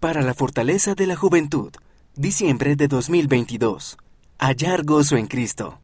Para la fortaleza de la juventud, diciembre de 2022. Hallar gozo en Cristo.